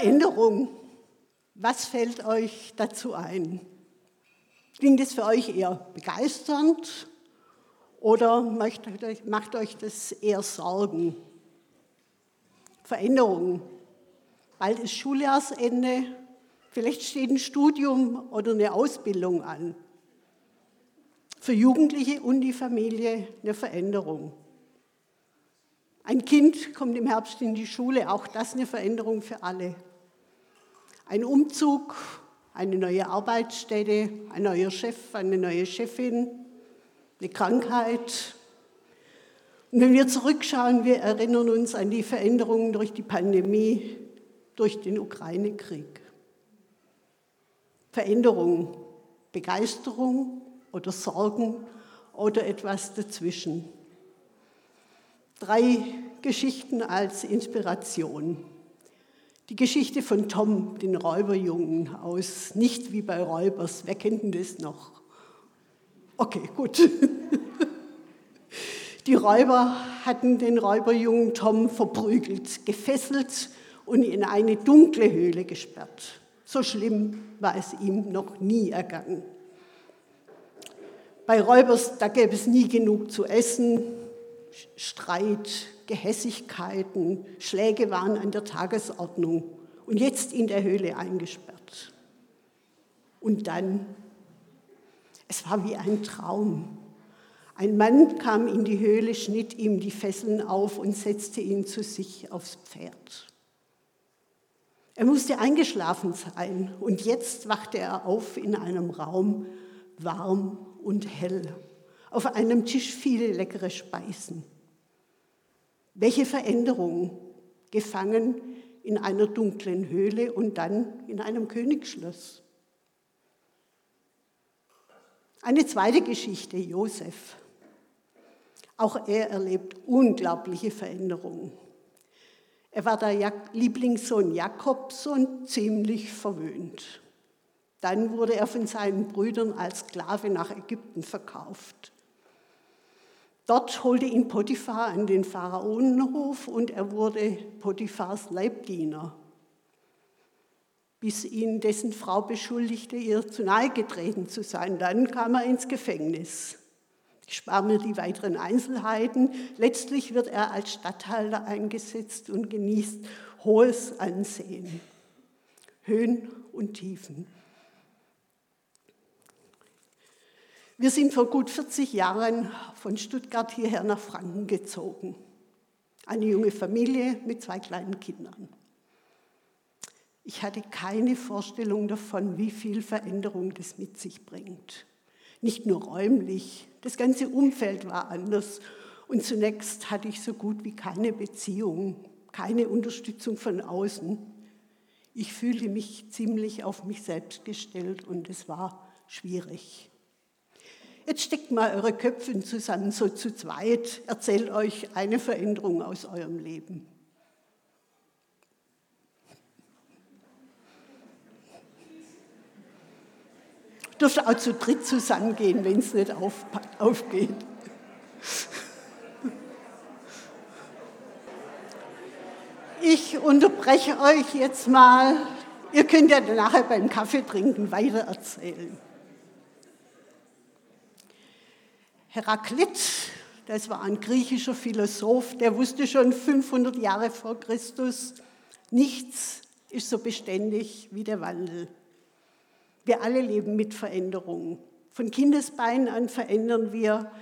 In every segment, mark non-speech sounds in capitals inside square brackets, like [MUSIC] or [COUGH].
Veränderung. Was fällt euch dazu ein? Klingt es für euch eher begeisternd oder macht euch das eher Sorgen? Veränderung. Bald ist Schuljahrsende, vielleicht steht ein Studium oder eine Ausbildung an. Für Jugendliche und die Familie eine Veränderung. Ein Kind kommt im Herbst in die Schule, auch das eine Veränderung für alle. Ein Umzug, eine neue Arbeitsstätte, ein neuer Chef, eine neue Chefin, eine Krankheit. Und wenn wir zurückschauen, wir erinnern uns an die Veränderungen durch die Pandemie, durch den Ukraine-Krieg. Veränderung, Begeisterung oder Sorgen oder etwas dazwischen. Drei Geschichten als Inspiration. Die Geschichte von Tom, den Räuberjungen aus Nicht wie bei Räubers. Wer kennt denn das noch? Okay, gut. [LAUGHS] Die Räuber hatten den Räuberjungen Tom verprügelt, gefesselt und in eine dunkle Höhle gesperrt. So schlimm war es ihm noch nie ergangen. Bei Räubers, da gäbe es nie genug zu essen, Streit, Gehässigkeiten, Schläge waren an der Tagesordnung und jetzt in der Höhle eingesperrt. Und dann, es war wie ein Traum. Ein Mann kam in die Höhle, schnitt ihm die Fesseln auf und setzte ihn zu sich aufs Pferd. Er musste eingeschlafen sein und jetzt wachte er auf in einem Raum, warm und hell. Auf einem Tisch viele leckere Speisen. Welche Veränderung, gefangen in einer dunklen Höhle und dann in einem Königsschloss. Eine zweite Geschichte, Josef. Auch er erlebt unglaubliche Veränderungen. Er war der Lieblingssohn Jakobs und ziemlich verwöhnt. Dann wurde er von seinen Brüdern als Sklave nach Ägypten verkauft. Dort holte ihn Potiphar an den Pharaonenhof und er wurde Potiphars Leibdiener, bis ihn dessen Frau beschuldigte, ihr zu nahe getreten zu sein. Dann kam er ins Gefängnis. Ich spare mir die weiteren Einzelheiten. Letztlich wird er als Statthalter eingesetzt und genießt hohes Ansehen, Höhen und Tiefen. Wir sind vor gut 40 Jahren von Stuttgart hierher nach Franken gezogen. Eine junge Familie mit zwei kleinen Kindern. Ich hatte keine Vorstellung davon, wie viel Veränderung das mit sich bringt. Nicht nur räumlich, das ganze Umfeld war anders. Und zunächst hatte ich so gut wie keine Beziehung, keine Unterstützung von außen. Ich fühlte mich ziemlich auf mich selbst gestellt und es war schwierig. Jetzt steckt mal eure Köpfe zusammen, so zu zweit, erzählt euch eine Veränderung aus eurem Leben. Dürft auch zu dritt zusammengehen, wenn es nicht auf, aufgeht. Ich unterbreche euch jetzt mal. Ihr könnt ja nachher beim Kaffee trinken weiter Heraklit, das war ein griechischer Philosoph, der wusste schon 500 Jahre vor Christus, nichts ist so beständig wie der Wandel. Wir alle leben mit Veränderungen. Von Kindesbeinen an verändern wir,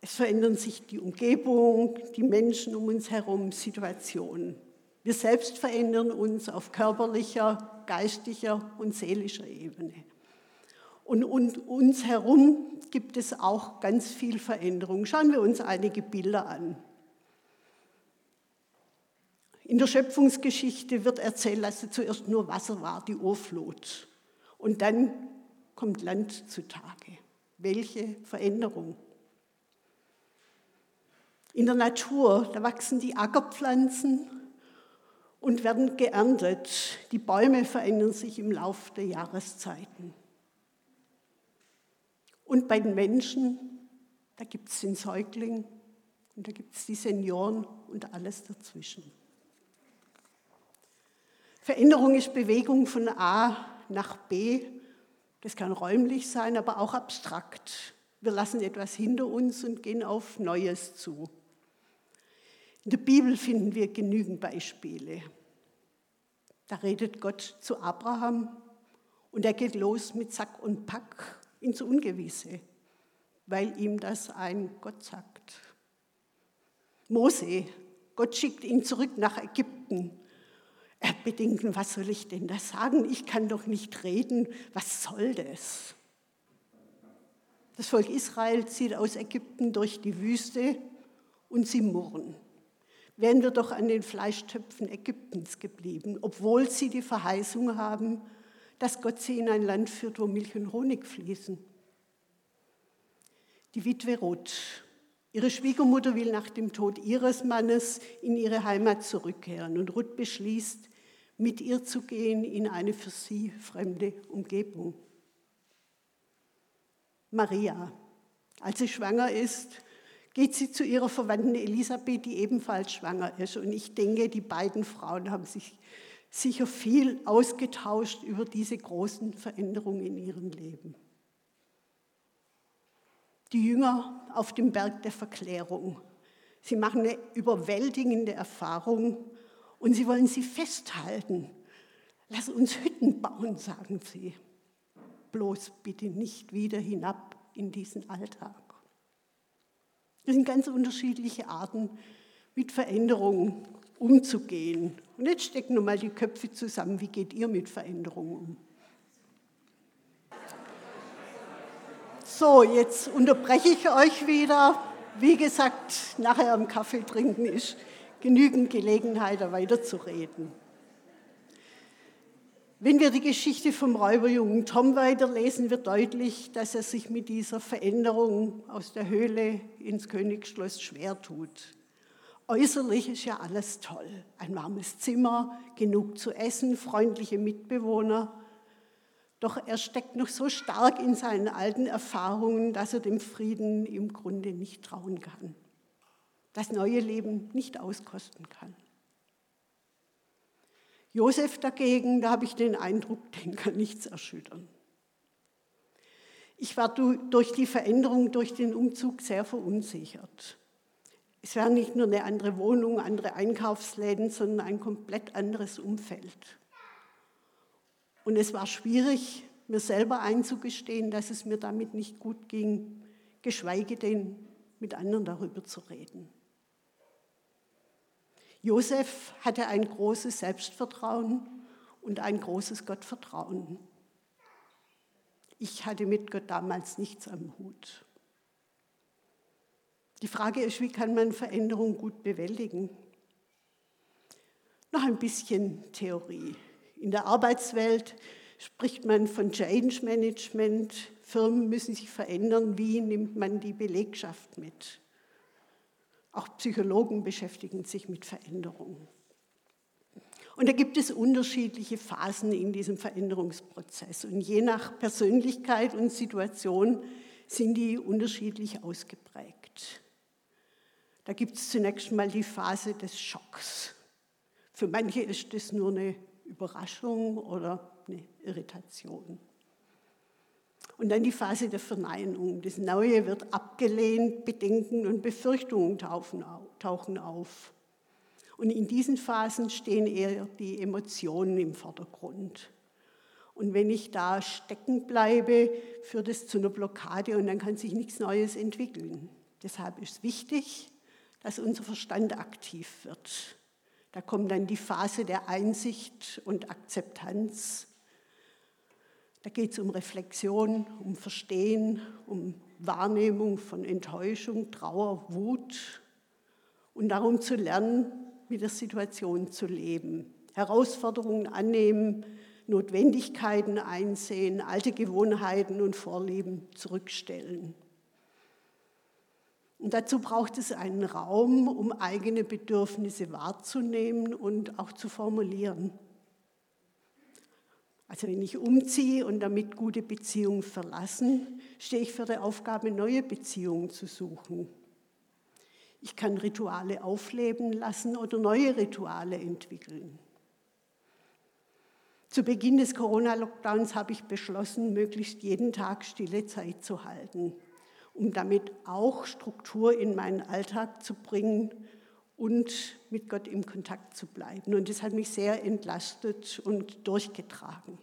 es verändern sich die Umgebung, die Menschen um uns herum, Situationen. Wir selbst verändern uns auf körperlicher, geistiger und seelischer Ebene. Und um uns herum gibt es auch ganz viel Veränderung. Schauen wir uns einige Bilder an. In der Schöpfungsgeschichte wird erzählt, dass zuerst nur Wasser war, die Urflut. Und dann kommt Land zutage. Welche Veränderung. In der Natur, da wachsen die Ackerpflanzen und werden geerntet. Die Bäume verändern sich im Laufe der Jahreszeiten. Und bei den Menschen, da gibt es den Säugling und da gibt es die Senioren und alles dazwischen. Veränderung ist Bewegung von A nach B. Das kann räumlich sein, aber auch abstrakt. Wir lassen etwas hinter uns und gehen auf Neues zu. In der Bibel finden wir genügend Beispiele. Da redet Gott zu Abraham und er geht los mit Sack und Pack ins Ungewisse, weil ihm das ein Gott sagt. Mose, Gott schickt ihn zurück nach Ägypten. Er bedenkt, was soll ich denn da sagen? Ich kann doch nicht reden. Was soll das? Das Volk Israel zieht aus Ägypten durch die Wüste und sie murren. Wären wir doch an den Fleischtöpfen Ägyptens geblieben, obwohl sie die Verheißung haben, dass Gott sie in ein Land führt, wo Milch und Honig fließen. Die Witwe Ruth. Ihre Schwiegermutter will nach dem Tod ihres Mannes in ihre Heimat zurückkehren und Ruth beschließt, mit ihr zu gehen in eine für sie fremde Umgebung. Maria. Als sie schwanger ist, geht sie zu ihrer Verwandten Elisabeth, die ebenfalls schwanger ist. Und ich denke, die beiden Frauen haben sich sicher viel ausgetauscht über diese großen Veränderungen in ihrem Leben. Die Jünger auf dem Berg der Verklärung. Sie machen eine überwältigende Erfahrung und sie wollen sie festhalten. Lass uns Hütten bauen, sagen sie bloß bitte nicht wieder hinab in diesen Alltag. Das sind ganz unterschiedliche Arten, mit Veränderungen umzugehen. Und jetzt stecken wir mal die Köpfe zusammen. Wie geht ihr mit Veränderungen um? So, jetzt unterbreche ich euch wieder. Wie gesagt, nachher am Kaffee trinken ist genügend Gelegenheit, da weiterzureden. Wenn wir die Geschichte vom Räuberjungen Tom weiterlesen, wird deutlich, dass er sich mit dieser Veränderung aus der Höhle ins Königsschloss schwer tut. Äußerlich ist ja alles toll. Ein warmes Zimmer, genug zu essen, freundliche Mitbewohner. Doch er steckt noch so stark in seinen alten Erfahrungen, dass er dem Frieden im Grunde nicht trauen kann. Das neue Leben nicht auskosten kann. Josef dagegen, da habe ich den Eindruck, den kann nichts erschüttern. Ich war durch die Veränderung, durch den Umzug sehr verunsichert. Es war nicht nur eine andere Wohnung, andere Einkaufsläden, sondern ein komplett anderes Umfeld. Und es war schwierig, mir selber einzugestehen, dass es mir damit nicht gut ging, geschweige denn mit anderen darüber zu reden. Josef hatte ein großes Selbstvertrauen und ein großes Gottvertrauen. Ich hatte mit Gott damals nichts am Hut. Die Frage ist, wie kann man Veränderung gut bewältigen? Noch ein bisschen Theorie. In der Arbeitswelt spricht man von Change Management. Firmen müssen sich verändern. Wie nimmt man die Belegschaft mit? Auch Psychologen beschäftigen sich mit Veränderungen. Und da gibt es unterschiedliche Phasen in diesem Veränderungsprozess. Und je nach Persönlichkeit und Situation sind die unterschiedlich ausgeprägt. Da gibt es zunächst mal die Phase des Schocks. Für manche ist das nur eine Überraschung oder eine Irritation. Und dann die Phase der Verneinung. Das Neue wird abgelehnt, Bedenken und Befürchtungen tauchen auf. Und in diesen Phasen stehen eher die Emotionen im Vordergrund. Und wenn ich da stecken bleibe, führt es zu einer Blockade und dann kann sich nichts Neues entwickeln. Deshalb ist wichtig, dass unser Verstand aktiv wird. Da kommt dann die Phase der Einsicht und Akzeptanz da geht es um Reflexion, um Verstehen, um Wahrnehmung von Enttäuschung, Trauer, Wut und darum zu lernen, mit der Situation zu leben. Herausforderungen annehmen, Notwendigkeiten einsehen, alte Gewohnheiten und Vorlieben zurückstellen. Und dazu braucht es einen Raum, um eigene Bedürfnisse wahrzunehmen und auch zu formulieren. Also wenn ich umziehe und damit gute Beziehungen verlassen, stehe ich für die Aufgabe, neue Beziehungen zu suchen. Ich kann Rituale aufleben lassen oder neue Rituale entwickeln. Zu Beginn des Corona-Lockdowns habe ich beschlossen, möglichst jeden Tag stille Zeit zu halten, um damit auch Struktur in meinen Alltag zu bringen und mit Gott im Kontakt zu bleiben. Und das hat mich sehr entlastet und durchgetragen.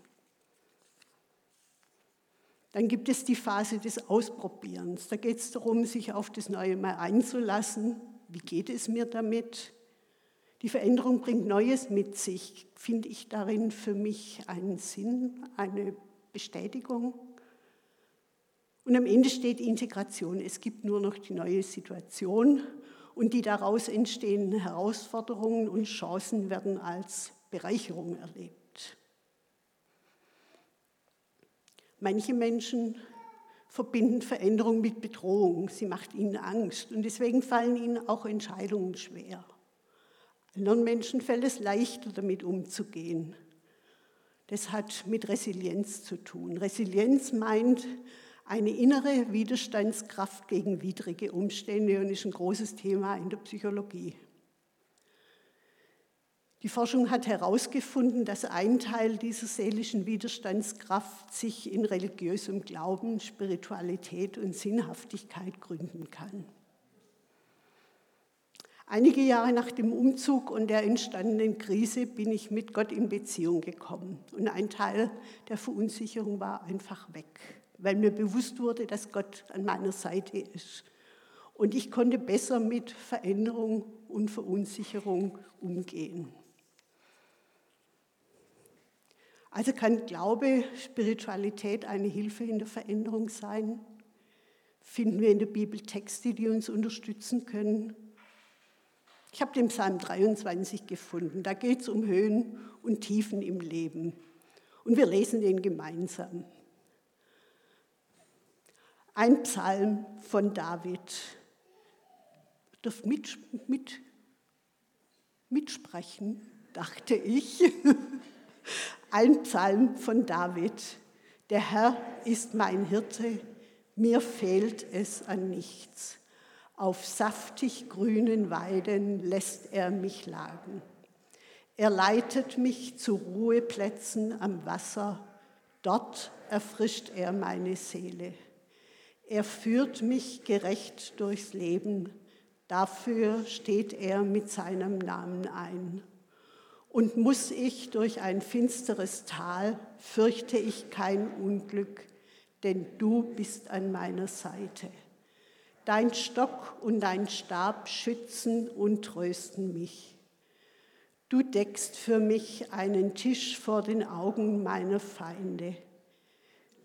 Dann gibt es die Phase des Ausprobierens. Da geht es darum, sich auf das Neue mal einzulassen. Wie geht es mir damit? Die Veränderung bringt Neues mit sich. Finde ich darin für mich einen Sinn, eine Bestätigung? Und am Ende steht Integration. Es gibt nur noch die neue Situation und die daraus entstehenden Herausforderungen und Chancen werden als Bereicherung erlebt. Manche Menschen verbinden Veränderung mit Bedrohung. Sie macht ihnen Angst und deswegen fallen ihnen auch Entscheidungen schwer. Anderen Menschen fällt es leichter, damit umzugehen. Das hat mit Resilienz zu tun. Resilienz meint, eine innere Widerstandskraft gegen widrige Umstände und ist ein großes Thema in der Psychologie. Die Forschung hat herausgefunden, dass ein Teil dieser seelischen Widerstandskraft sich in religiösem Glauben, Spiritualität und Sinnhaftigkeit gründen kann. Einige Jahre nach dem Umzug und der entstandenen Krise bin ich mit Gott in Beziehung gekommen und ein Teil der Verunsicherung war einfach weg weil mir bewusst wurde, dass Gott an meiner Seite ist. Und ich konnte besser mit Veränderung und Verunsicherung umgehen. Also kann Glaube, Spiritualität eine Hilfe in der Veränderung sein? Finden wir in der Bibel Texte, die uns unterstützen können? Ich habe den Psalm 23 gefunden. Da geht es um Höhen und Tiefen im Leben. Und wir lesen den gemeinsam. Ein Psalm von David. Dürft mit, mit, mitsprechen, dachte ich. [LAUGHS] Ein Psalm von David. Der Herr ist mein Hirte, mir fehlt es an nichts. Auf saftig grünen Weiden lässt er mich lagen. Er leitet mich zu Ruheplätzen am Wasser, dort erfrischt er meine Seele. Er führt mich gerecht durchs Leben, dafür steht er mit seinem Namen ein. Und muss ich durch ein finsteres Tal, fürchte ich kein Unglück, denn du bist an meiner Seite. Dein Stock und dein Stab schützen und trösten mich. Du deckst für mich einen Tisch vor den Augen meiner Feinde.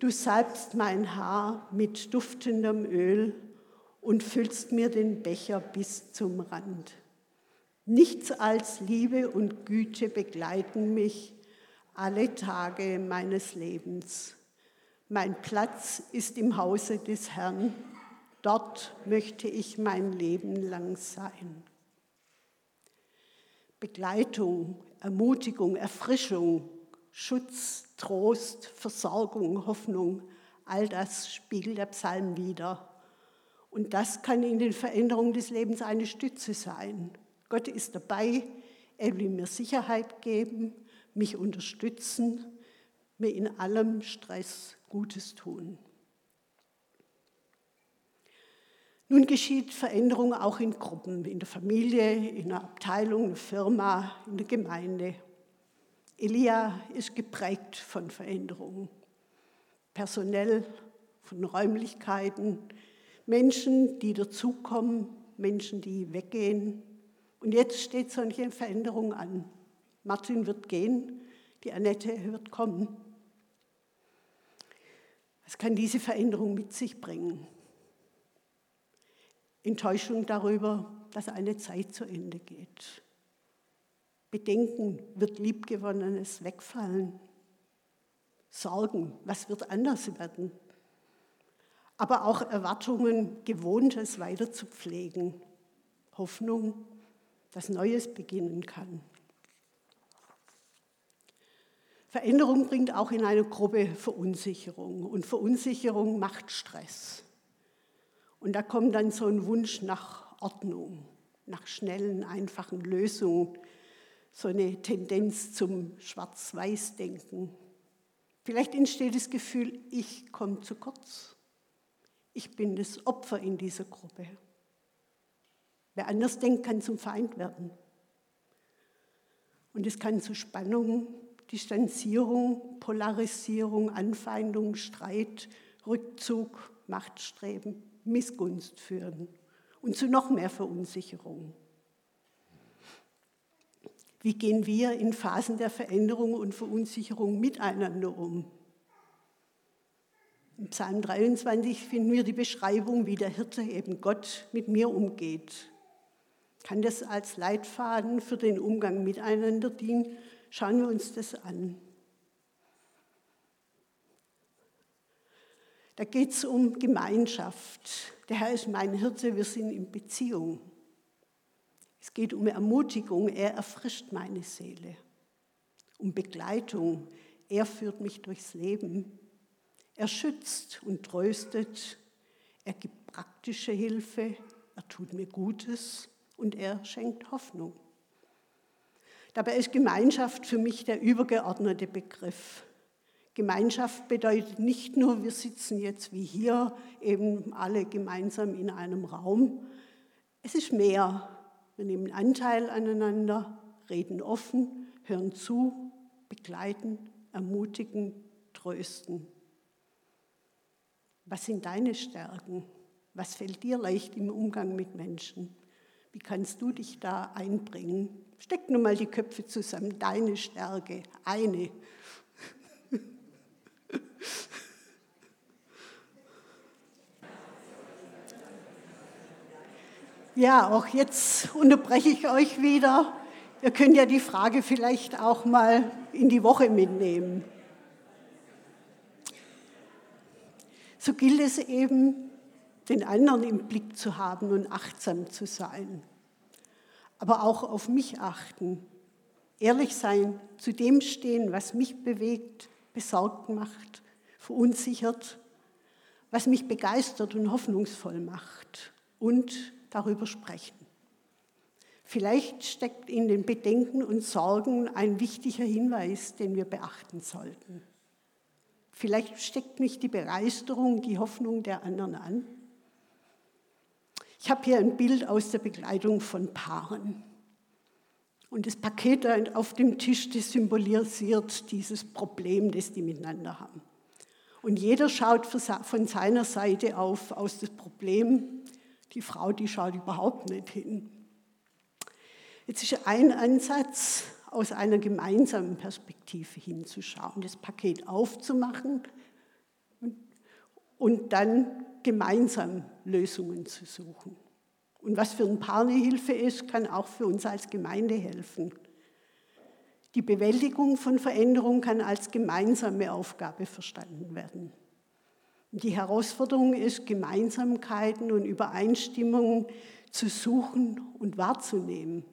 Du salbst mein Haar mit duftendem Öl und füllst mir den Becher bis zum Rand. Nichts als Liebe und Güte begleiten mich alle Tage meines Lebens. Mein Platz ist im Hause des Herrn, dort möchte ich mein Leben lang sein. Begleitung, Ermutigung, Erfrischung, Schutz, Trost, Versorgung, Hoffnung, all das spiegelt der Psalm wider. Und das kann in den Veränderungen des Lebens eine Stütze sein. Gott ist dabei, er will mir Sicherheit geben, mich unterstützen, mir in allem Stress Gutes tun. Nun geschieht Veränderung auch in Gruppen, in der Familie, in der Abteilung, in der Firma, in der Gemeinde Elia ist geprägt von Veränderungen, personell, von Räumlichkeiten, Menschen, die dazukommen, Menschen, die weggehen. Und jetzt steht solche Veränderung an. Martin wird gehen, die Annette wird kommen. Was kann diese Veränderung mit sich bringen? Enttäuschung darüber, dass eine Zeit zu Ende geht. Bedenken, wird Liebgewonnenes wegfallen? Sorgen, was wird anders werden? Aber auch Erwartungen, Gewohntes weiter zu pflegen. Hoffnung, dass Neues beginnen kann. Veränderung bringt auch in eine Gruppe Verunsicherung und Verunsicherung macht Stress. Und da kommt dann so ein Wunsch nach Ordnung, nach schnellen, einfachen Lösungen, so eine Tendenz zum Schwarz-Weiß-Denken. Vielleicht entsteht das Gefühl, ich komme zu kurz. Ich bin das Opfer in dieser Gruppe. Wer anders denkt, kann zum Feind werden. Und es kann zu Spannung, Distanzierung, Polarisierung, Anfeindung, Streit, Rückzug, Machtstreben, Missgunst führen und zu noch mehr Verunsicherung. Wie gehen wir in Phasen der Veränderung und Verunsicherung miteinander um? Im Psalm 23 finden wir die Beschreibung, wie der Hirte eben Gott mit mir umgeht. Kann das als Leitfaden für den Umgang miteinander dienen? Schauen wir uns das an. Da geht es um Gemeinschaft. Der Herr ist mein Hirte, wir sind in Beziehung. Es geht um Ermutigung, er erfrischt meine Seele. Um Begleitung, er führt mich durchs Leben. Er schützt und tröstet, er gibt praktische Hilfe, er tut mir Gutes und er schenkt Hoffnung. Dabei ist Gemeinschaft für mich der übergeordnete Begriff. Gemeinschaft bedeutet nicht nur, wir sitzen jetzt wie hier eben alle gemeinsam in einem Raum. Es ist mehr. Wir nehmen Anteil aneinander, reden offen, hören zu, begleiten, ermutigen, trösten. Was sind deine Stärken? Was fällt dir leicht im Umgang mit Menschen? Wie kannst du dich da einbringen? Steck nur mal die Köpfe zusammen. Deine Stärke, eine. Ja, auch jetzt unterbreche ich euch wieder. Ihr könnt ja die Frage vielleicht auch mal in die Woche mitnehmen. So gilt es eben, den anderen im Blick zu haben und achtsam zu sein. Aber auch auf mich achten, ehrlich sein, zu dem stehen, was mich bewegt, besorgt macht, verunsichert, was mich begeistert und hoffnungsvoll macht und darüber sprechen. Vielleicht steckt in den Bedenken und Sorgen ein wichtiger Hinweis, den wir beachten sollten. Vielleicht steckt mich die Begeisterung, die Hoffnung der anderen an. Ich habe hier ein Bild aus der Begleitung von Paaren. Und das Paket auf dem Tisch, das symbolisiert dieses Problem, das die miteinander haben. Und jeder schaut von seiner Seite auf, aus das Problem. Die Frau, die schaut überhaupt nicht hin. Jetzt ist ein Ansatz, aus einer gemeinsamen Perspektive hinzuschauen, das Paket aufzumachen und dann gemeinsam Lösungen zu suchen. Und was für ein Paar eine Hilfe ist, kann auch für uns als Gemeinde helfen. Die Bewältigung von Veränderung kann als gemeinsame Aufgabe verstanden werden. Die Herausforderung ist, Gemeinsamkeiten und Übereinstimmungen zu suchen und wahrzunehmen.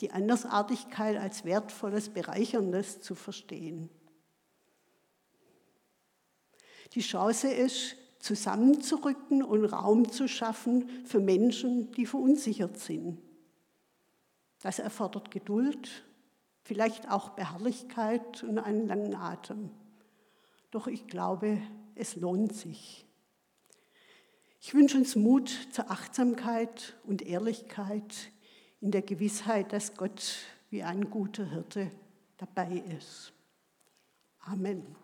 Die Andersartigkeit als wertvolles, bereicherndes zu verstehen. Die Chance ist, zusammenzurücken und Raum zu schaffen für Menschen, die verunsichert sind. Das erfordert Geduld, vielleicht auch Beharrlichkeit und einen langen Atem. Doch ich glaube, es lohnt sich. Ich wünsche uns Mut zur Achtsamkeit und Ehrlichkeit in der Gewissheit, dass Gott wie ein guter Hirte dabei ist. Amen.